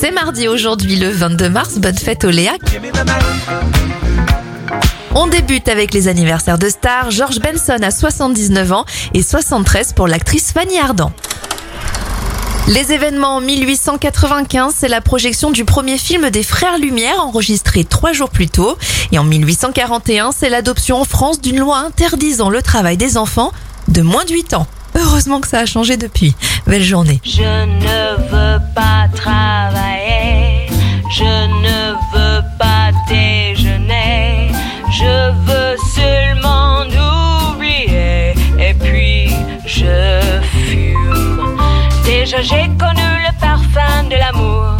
C'est mardi aujourd'hui le 22 mars, bonne fête au Léa. On débute avec les anniversaires de stars. George Benson a 79 ans et 73 pour l'actrice Fanny Ardant. Les événements en 1895, c'est la projection du premier film des Frères Lumière enregistré trois jours plus tôt. Et en 1841, c'est l'adoption en France d'une loi interdisant le travail des enfants de moins de 8 ans. Heureusement que ça a changé depuis. Belle journée. Seulement oublier et puis je fume. Déjà j'ai connu le parfum de l'amour,